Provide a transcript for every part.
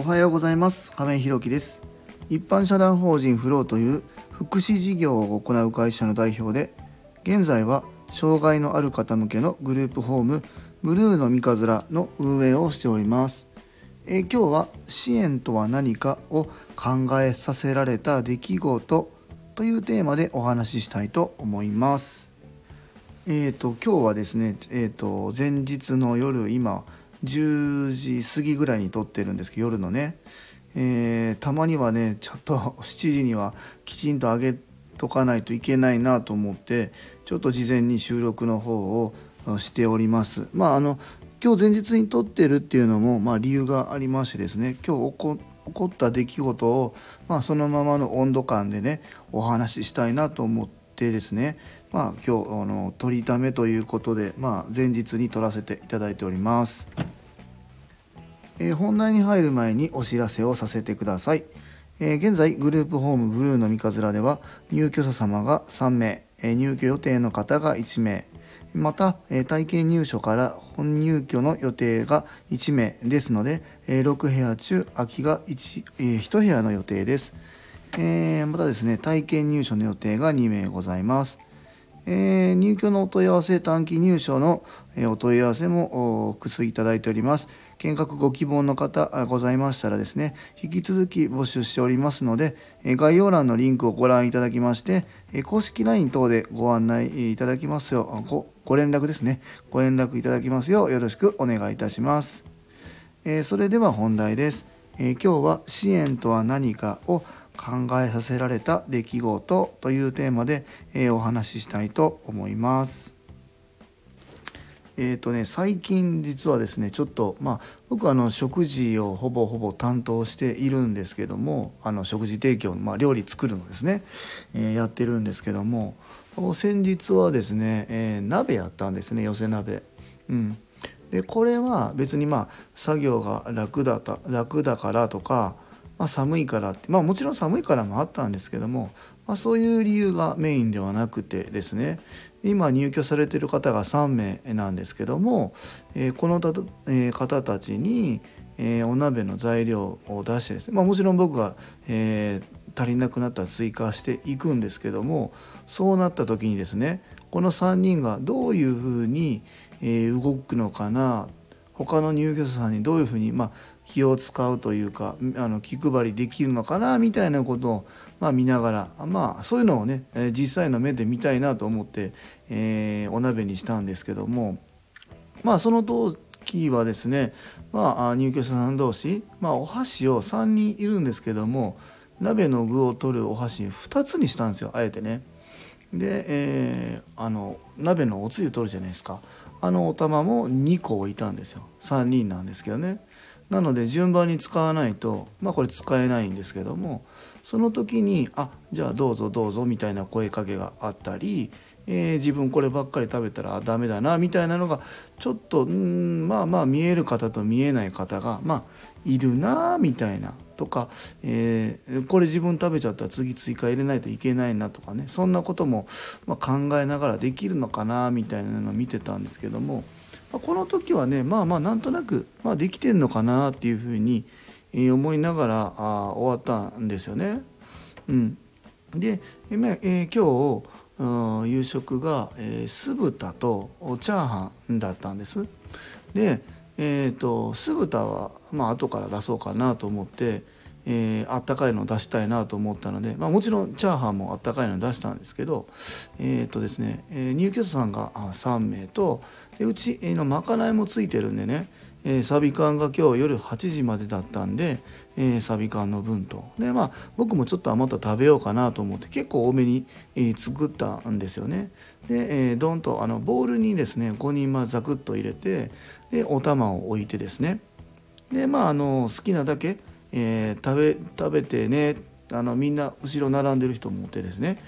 おはようございます。亀井弘樹です。一般社団法人フローという福祉事業を行う会社の代表で現在は障害のある方向けのグループホームブルーの三日面の運営をしております。え今日は支援とは何かを考えさせられた出来事というテーマでお話ししたいと思います。えーと、今日はですね、えーと前日の夜今10時過ぎぐらいに撮ってるんですけど夜のね、えー、たまにはねちょっと 7時にはきちんと上げとかないといけないなと思ってちょっと事前に収録の方をしております。まああの今日前日に撮ってるっていうのも、まあ、理由がありましてですね今日起こった出来事を、まあ、そのままの温度感でねお話ししたいなと思ってですねまあ今日あの撮りためということで、まあ、前日に撮らせていただいております。えー、本題に入る前にお知らせをさせてください。えー、現在グループホームブルーの三日面では入居者様が3名、えー、入居予定の方が1名また、え体験入所から本入居の予定が1名ですので、え6部屋中空きが 1,、え1部屋の予定です、えまたですね体験入所の予定が2名ございますえー、入居のお問い合わせ短期入所の、え、お問い合わせも複数いただいております。見学ご希望の方ございましたらですね引き続き募集しておりますので、え、概要欄のリンクをご覧いただきまして、え公式 LINE 等でご案内いただきますよごご連絡ですね。ご連絡いただきますようよろしくお願いいたします、えそれでは本題です、え今日は支援とは何かを考えさせられた出来事というテーマで、えー、お話ししたいと思います。えーとね、最近実はですねちょっとまあ僕あの食事をほぼほぼ担当しているんですけどもあの食事提供、まあ、料理作るのですね、えー、やってるんですけども先日はですね、えー、鍋やったんですね寄せ鍋。うん、でこれは別にまあ作業が楽だた楽だからとかまあ、寒いからってまあもちろん寒いからもあったんですけども、まあ、そういう理由がメインではなくてですね今入居されてる方が3名なんですけども、えー、このた、えー、方たちに、えー、お鍋の材料を出してですね、まあ、もちろん僕が、え足りなくなったら追加していくんですけどもそうなった時にですねこの3人がどういうふうに、え動くのかな他の入居者さんにどういうふうに、まあ、気を使うというかあの気配りできるのかなみたいなことを、まあ、見ながらまあそういうのをね実際の目で見たいなと思って、えー、お鍋にしたんですけどもまあその時はですね、まあ、入居者さん同士、まあ、お箸を3人いるんですけども鍋の具を取るお箸2つにしたんですよあえてね。で、えー、あの鍋のおつゆ取るじゃないですか。あのお玉も2個置いたんですよ。3人なんですけどね。なので順番に使わないとまあこれ使えないんですけどもその時に「あじゃあどうぞどうぞ」みたいな声かけがあったり、えー、自分こればっかり食べたらダメだなみたいなのがちょっとんまあまあ見える方と見えない方がまあいるなみたいなとか、えー、これ自分食べちゃったら次追加入れないといけないなとかねそんなことも、ま考えながらできるのかなみたいなのを見てたんですけども。この時はねまあまあなんとなく、まあ、できてんのかなっていうふうに思いながらあ終わったんですよね。うん、で、えー、今日夕食が、えー、酢豚とチャーハンだったんです。で、えーと、酢豚は、まあ後から出そうかなと思って、えー、あったかいのを出したいなと思ったので、まあ、もちろんチャーハンもあったかいの出したんですけど、えーとですねえー、入居者さんが3名とでうちのまかないもついてるんでね、えー、サビ缶が今日夜8時までだったんで、えー、サビ缶の分とでまあ僕もちょっと余った食べようかなと思って結構多めに、えー、作ったんですよね。で、えー、ドンとあのボウルにですね5人まザクッと入れてでお玉を置いてですねでまああの好きなだけえー、食べ食べてねあのみんな後ろ並んでる人もってですね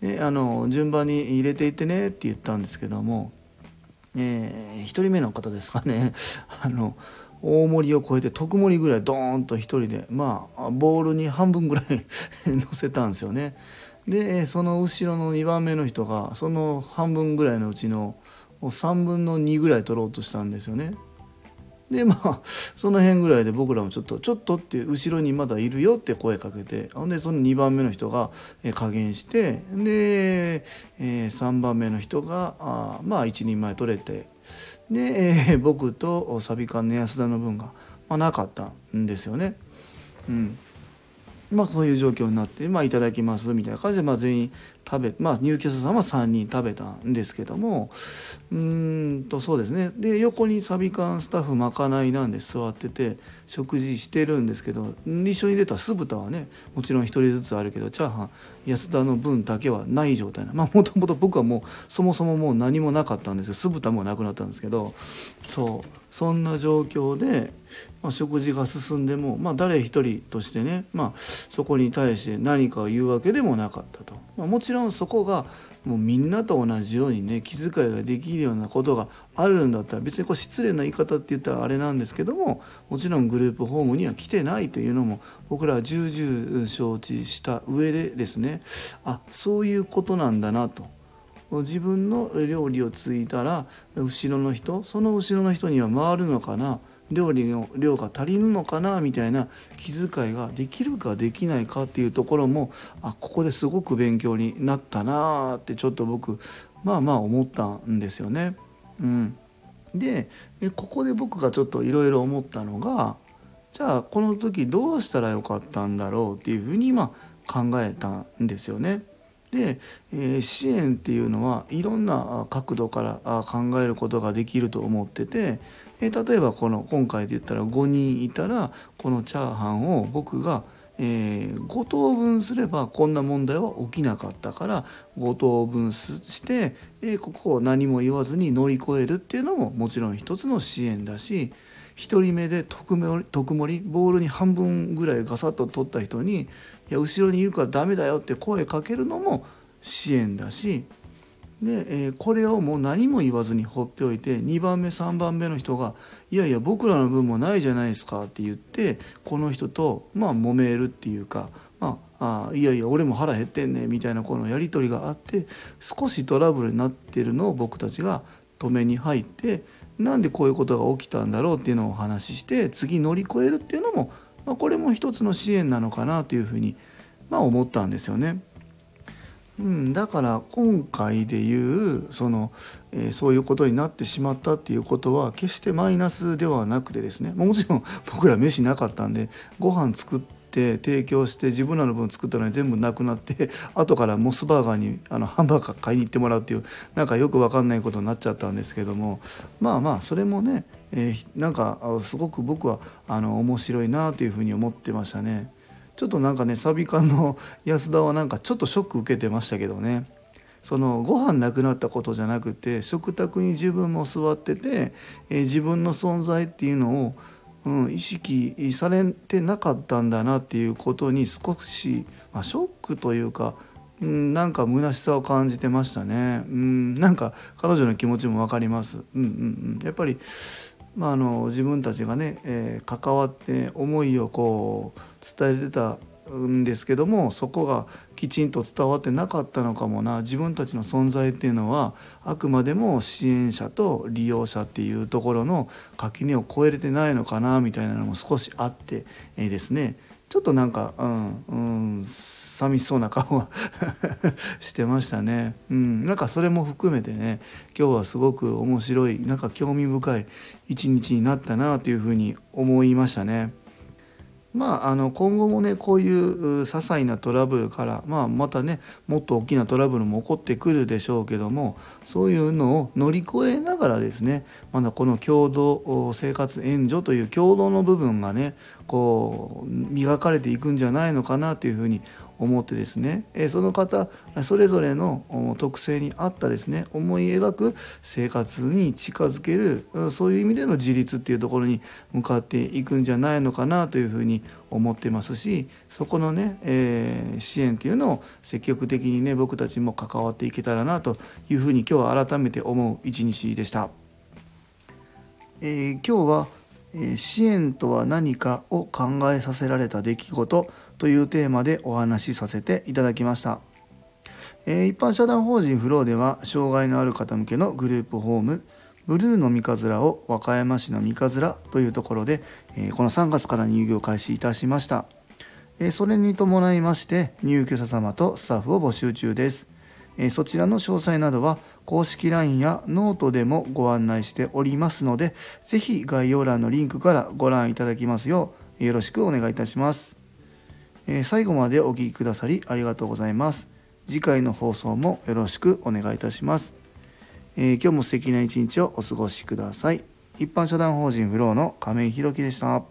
であの順番に入れていってねって言ったんですけども、えー、1人目の方ですかね あの大盛りを超えて特盛りぐらいドーンと1人でまあボールに半分ぐらい 乗せたんですよね。でその後ろの2番目の人がその半分ぐらいのうちの3分の2ぐらい取ろうとしたんですよね。でまあその辺ぐらいで僕らもちょっと「ちょっと」って後ろにまだいるよって声かけてほんでその2番目の人が加減してで、え、3番目の人があまあ一人前取れてで、え、僕とサビ缶の安田の分が、まあ、なかったんですよね。うんまあ、そういう状況になって「まあ、いただきます」みたいな感じで、まあ、全員食べまあ入居者さんは3人食べたんですけどもうんとそうですね。で横にサビ缶スタッフまかないなんで座ってて食事してるんですけど一緒に出た酢豚はねもちろん1人ずつあるけどチャーハン安田の分だけはない状態なまあもともと僕はもうそもそももう何もなかったんですよ。酢豚もなくなったんですけどそうそんな状況で、まあ、食事が進んでも、まあ、誰一人としてね、まあ、そこに対して何かを言うわけでもなかったと。まあ、もちろんそこがもうみんなと同じようにね気遣いができるようなことがあるんだったら別にこう失礼な言い方って言ったらあれなんですけどももちろんグループホームには来てないというのも僕らは重々承知した上でですねあそういうことなんだなと。自分の料理をついたら後ろの人その後ろの人には回るのかな料理の量が足りるのかなみたいな気遣いができるかできないかっていうところもあここですごく勉強になったなってちょっと僕まあまあ思ったんですよね。うん、でここで僕がちょっといろいろ思ったのがじゃあこの時どうしたらよかったんだろうっていうふうに今考えたんですよね。で、えー、支援っていうのはいろんな角度から考えることができると思っててえー、例えばこの今回で言ったら5人いたらこのチャーハンを僕が、えー、5等分すればこんな問題は起きなかったから5等分して、えー、ここを何も言わずに乗り越えるっていうのももちろん一つの支援だし1人目で特盛特盛ボールに半分ぐらいガサッと取った人に「いや後ろにいるからダメだよ」って声かけるのも支援だしで、えー、これをもう何も言わずに放っておいて2番目3番目の人が「いやいや僕らの分もないじゃないですか」って言ってこの人とまあ揉めるっていうか「まあ、あいやいや俺も腹減ってんね」みたいなこのやり取りがあって少しトラブルになってるのを僕たちが止めに入ってなんでこういうことが起きたんだろうっていうのをお話しして次乗り越えるっていうのも、まあ、これも一つの支援なのかなというふうに、まあ、思ったんですよね。うん、だから今回でいうその、えー、そういうことになってしまったっていうことは決してマイナスではなくてですねもちろん僕ら飯なかったんでご飯作って提供して自分らの分作ったのに全部なくなって 後からモスバーガーにあのハンバーガー買いに行ってもらうっていうなんかよく分かんないことになっちゃったんですけどもまあまあそれもね、えー、なんかすごく僕はあの面白いなというふうに思ってましたね。ちょっとなんかねサビ缶の 安田はなんかちょっとショック受けてましたけどねそのご飯なくなったことじゃなくて食卓に自分も座ってて、えー、自分の存在っていうのを、うん、意識されてなかったんだなっていうことに少し、まあ、ショックというか、うん、なんか虚しさを感じてましたね。うん、なんか彼女の気持ちも分かります。うんうんうん、やっぱりまあ、あの自分たちがね、えー、関わって思いをこう伝えてたんですけどもそこがきちんと伝わってなかったのかもな自分たちの存在っていうのはあくまでも支援者と利用者っていうところの垣根を越えれてないのかなみたいなのも少しあって、えー、ですねちょっとなんか、うん、うん、寂しそうな顔は してましたね。うん、なんかそれも含めてね、今日はすごく面白い、なんか興味深い一日になったなというふうに思いましたね。まあ、あの今後もねこういう些細なトラブルから、まあ、またねもっと大きなトラブルも起こってくるでしょうけどもそういうのを乗り越えながらですねまだこの共同生活援助という共同の部分がねこう磨かれていくんじゃないのかなというふうに思ってですねその方それぞれの特性に合ったですね思い描く生活に近づけるそういう意味での自立っていうところに向かっていくんじゃないのかなというふうに思ってますしそこのね、えー、支援っていうのを積極的にね僕たちも関わっていけたらなというふうに今日は改めて思う一日でした。えー、今日は支援とは何かを考えさせられた出来事というテーマでお話しさせていただきました。一般社団法人フローでは障害のある方向けのグループホームブルーの三日面を和歌山市の三日面というところで、えこの3月から入業開始いたしました、えそれに伴いまして入居者様とスタッフを募集中ですえそちらの詳細などは公式 LINE やノートでもご案内しておりますので、ぜひ概要欄のリンクからご覧いただきますようよろしくお願いいたします。え最後までお聴きくださりありがとうございます。次回の放送もよろしくお願いいたします。え、今日も素敵な一日をお過ごしください。一般社団法人フローの亀井宏樹でした。